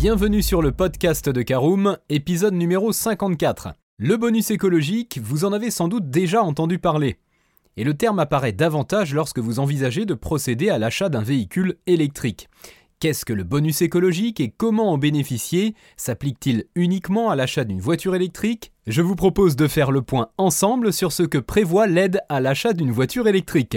Bienvenue sur le podcast de Caroom, épisode numéro 54. Le bonus écologique, vous en avez sans doute déjà entendu parler. Et le terme apparaît davantage lorsque vous envisagez de procéder à l'achat d'un véhicule électrique. Qu'est-ce que le bonus écologique et comment en bénéficier? S'applique-t-il uniquement à l'achat d'une voiture électrique? Je vous propose de faire le point ensemble sur ce que prévoit l'aide à l'achat d'une voiture électrique.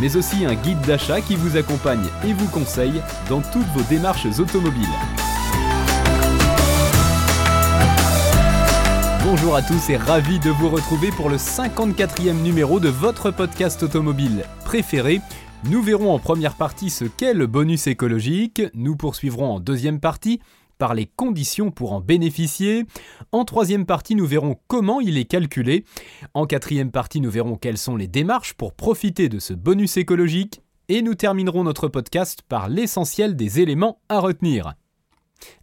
mais aussi un guide d'achat qui vous accompagne et vous conseille dans toutes vos démarches automobiles. Bonjour à tous et ravi de vous retrouver pour le 54e numéro de votre podcast automobile préféré. Nous verrons en première partie ce qu'est le bonus écologique, nous poursuivrons en deuxième partie par les conditions pour en bénéficier. En troisième partie, nous verrons comment il est calculé. En quatrième partie, nous verrons quelles sont les démarches pour profiter de ce bonus écologique. Et nous terminerons notre podcast par l'essentiel des éléments à retenir.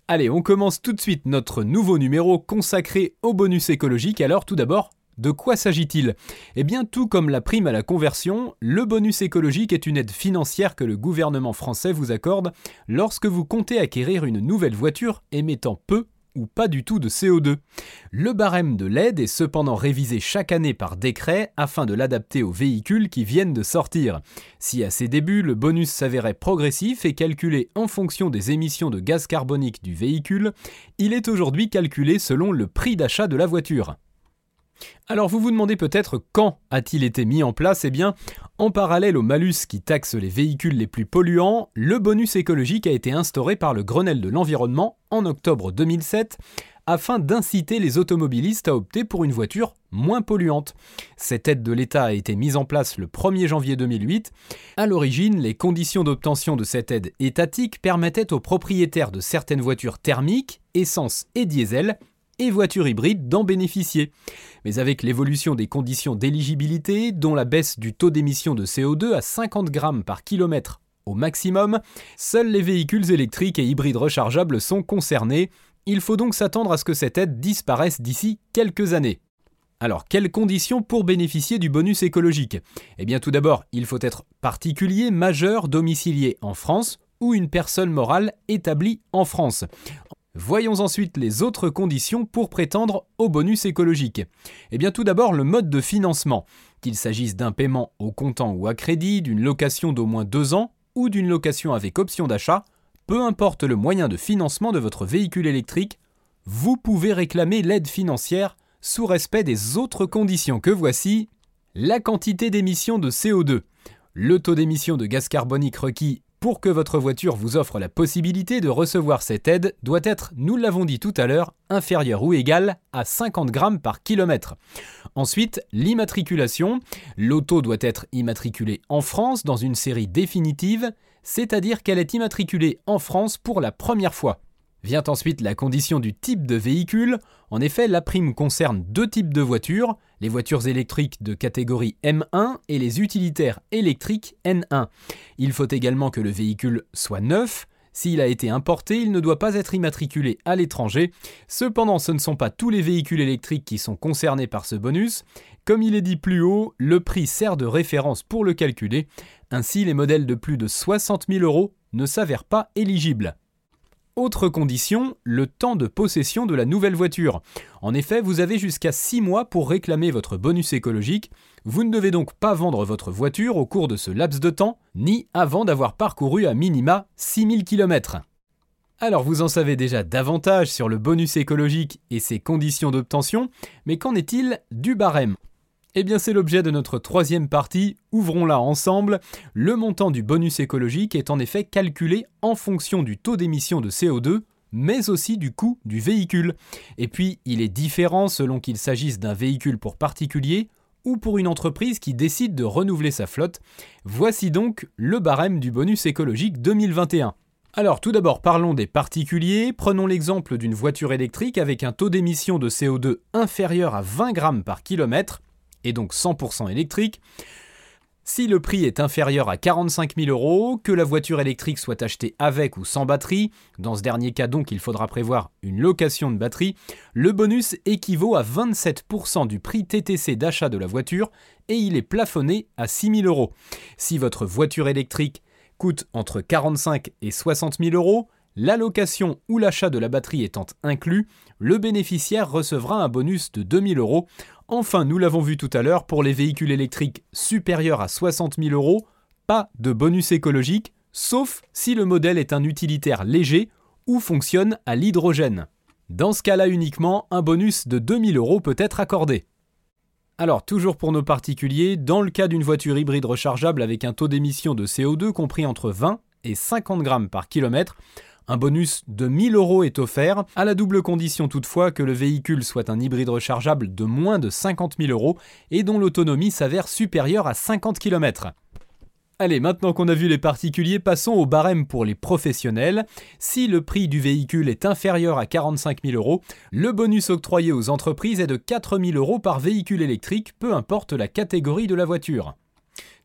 Allez, on commence tout de suite notre nouveau numéro consacré au bonus écologique. Alors tout d'abord, de quoi s'agit-il? Eh bien, tout comme la prime à la conversion, le bonus écologique est une aide financière que le gouvernement français vous accorde lorsque vous comptez acquérir une nouvelle voiture émettant peu ou pas du tout de CO2. Le barème de l'aide est cependant révisé chaque année par décret afin de l'adapter aux véhicules qui viennent de sortir. Si à ses débuts le bonus s'avérait progressif et calculé en fonction des émissions de gaz carbonique du véhicule, il est aujourd'hui calculé selon le prix d'achat de la voiture. Alors vous vous demandez peut-être quand a-t-il été mis en place? Eh bien, en parallèle au malus qui taxe les véhicules les plus polluants, le bonus écologique a été instauré par le Grenelle de l'environnement en octobre 2007 afin d'inciter les automobilistes à opter pour une voiture moins polluante. Cette aide de l'État a été mise en place le 1er janvier 2008. À l'origine, les conditions d'obtention de cette aide étatique permettaient aux propriétaires de certaines voitures thermiques, essence et diesel, et voitures hybrides d'en bénéficier. Mais avec l'évolution des conditions d'éligibilité, dont la baisse du taux d'émission de CO2 à 50 grammes par kilomètre au maximum, seuls les véhicules électriques et hybrides rechargeables sont concernés. Il faut donc s'attendre à ce que cette aide disparaisse d'ici quelques années. Alors, quelles conditions pour bénéficier du bonus écologique? Eh bien, tout d'abord, il faut être particulier majeur domicilié en France ou une personne morale établie en France. Voyons ensuite les autres conditions pour prétendre au bonus écologique. Eh bien tout d'abord le mode de financement, qu'il s'agisse d'un paiement au comptant ou à crédit, d'une location d'au moins deux ans ou d'une location avec option d'achat, peu importe le moyen de financement de votre véhicule électrique, vous pouvez réclamer l'aide financière sous respect des autres conditions que voici. La quantité d'émissions de CO2, le taux d'émission de gaz carbonique requis pour que votre voiture vous offre la possibilité de recevoir cette aide doit être, nous l'avons dit tout à l'heure, inférieur ou égal à 50 grammes par kilomètre. Ensuite, l'immatriculation. L'auto doit être immatriculée en France dans une série définitive, c'est-à-dire qu'elle est immatriculée en France pour la première fois. Vient ensuite la condition du type de véhicule. En effet, la prime concerne deux types de voitures, les voitures électriques de catégorie M1 et les utilitaires électriques N1. Il faut également que le véhicule soit neuf. S'il a été importé, il ne doit pas être immatriculé à l'étranger. Cependant, ce ne sont pas tous les véhicules électriques qui sont concernés par ce bonus. Comme il est dit plus haut, le prix sert de référence pour le calculer. Ainsi, les modèles de plus de 60 000 euros ne s'avèrent pas éligibles. Autre condition, le temps de possession de la nouvelle voiture. En effet, vous avez jusqu'à 6 mois pour réclamer votre bonus écologique. Vous ne devez donc pas vendre votre voiture au cours de ce laps de temps, ni avant d'avoir parcouru à minima 6000 km. Alors vous en savez déjà davantage sur le bonus écologique et ses conditions d'obtention, mais qu'en est-il du barème? Eh bien c'est l'objet de notre troisième partie, ouvrons-la ensemble. Le montant du bonus écologique est en effet calculé en fonction du taux d'émission de CO2, mais aussi du coût du véhicule. Et puis il est différent selon qu'il s'agisse d'un véhicule pour particulier ou pour une entreprise qui décide de renouveler sa flotte. Voici donc le barème du bonus écologique 2021. Alors tout d'abord parlons des particuliers, prenons l'exemple d'une voiture électrique avec un taux d'émission de CO2 inférieur à 20 grammes par kilomètre, et donc 100% électrique. Si le prix est inférieur à 45 000 euros, que la voiture électrique soit achetée avec ou sans batterie, dans ce dernier cas donc il faudra prévoir une location de batterie, le bonus équivaut à 27% du prix TTC d'achat de la voiture et il est plafonné à 6 000 euros. Si votre voiture électrique coûte entre 45 et 60 000 euros, l'allocation ou l'achat de la batterie étant inclus, le bénéficiaire recevra un bonus de 2 000 euros. Enfin, nous l'avons vu tout à l'heure, pour les véhicules électriques supérieurs à 60 000 euros, pas de bonus écologique, sauf si le modèle est un utilitaire léger ou fonctionne à l'hydrogène. Dans ce cas-là uniquement, un bonus de 2000 euros peut être accordé. Alors, toujours pour nos particuliers, dans le cas d'une voiture hybride rechargeable avec un taux d'émission de CO2 compris entre 20 et 50 grammes par kilomètre, un bonus de 1000 euros est offert, à la double condition toutefois que le véhicule soit un hybride rechargeable de moins de 50 000 euros et dont l'autonomie s'avère supérieure à 50 km. Allez, maintenant qu'on a vu les particuliers, passons au barème pour les professionnels. Si le prix du véhicule est inférieur à 45 000 euros, le bonus octroyé aux entreprises est de 4 000 euros par véhicule électrique, peu importe la catégorie de la voiture.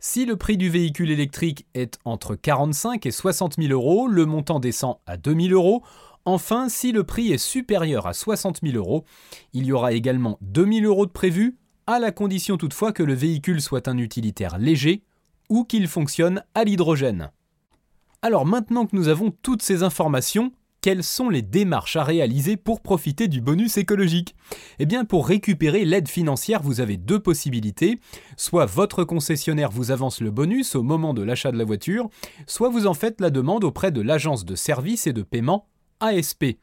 Si le prix du véhicule électrique est entre 45 et 60 000 euros, le montant descend à 2 000 euros. Enfin, si le prix est supérieur à 60 000 euros, il y aura également 2 000 euros de prévu, à la condition toutefois que le véhicule soit un utilitaire léger ou qu'il fonctionne à l'hydrogène. Alors maintenant que nous avons toutes ces informations, quelles sont les démarches à réaliser pour profiter du bonus écologique? Eh bien pour récupérer l'aide financière, vous avez deux possibilités. Soit votre concessionnaire vous avance le bonus au moment de l'achat de la voiture, soit vous en faites la demande auprès de l'agence de services et de paiement ASP.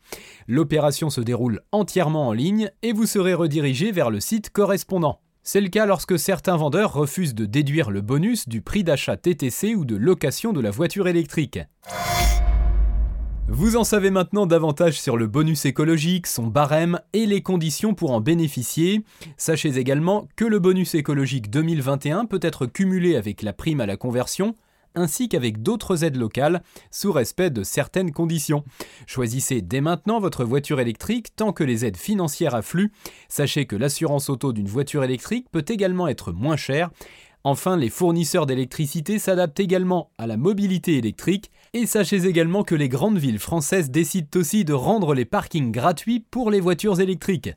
L'opération se déroule entièrement en ligne et vous serez redirigé vers le site correspondant. C'est le cas lorsque certains vendeurs refusent de déduire le bonus du prix d'achat TTC ou de location de la voiture électrique. Vous en savez maintenant davantage sur le bonus écologique, son barème et les conditions pour en bénéficier. Sachez également que le bonus écologique 2021 peut être cumulé avec la prime à la conversion ainsi qu'avec d'autres aides locales, sous respect de certaines conditions. Choisissez dès maintenant votre voiture électrique tant que les aides financières affluent. Sachez que l'assurance auto d'une voiture électrique peut également être moins chère. Enfin, les fournisseurs d'électricité s'adaptent également à la mobilité électrique et sachez également que les grandes villes françaises décident aussi de rendre les parkings gratuits pour les voitures électriques.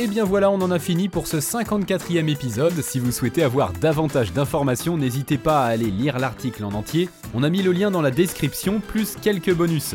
Et bien voilà, on en a fini pour ce 54e épisode. Si vous souhaitez avoir davantage d'informations, n'hésitez pas à aller lire l'article en entier. On a mis le lien dans la description, plus quelques bonus.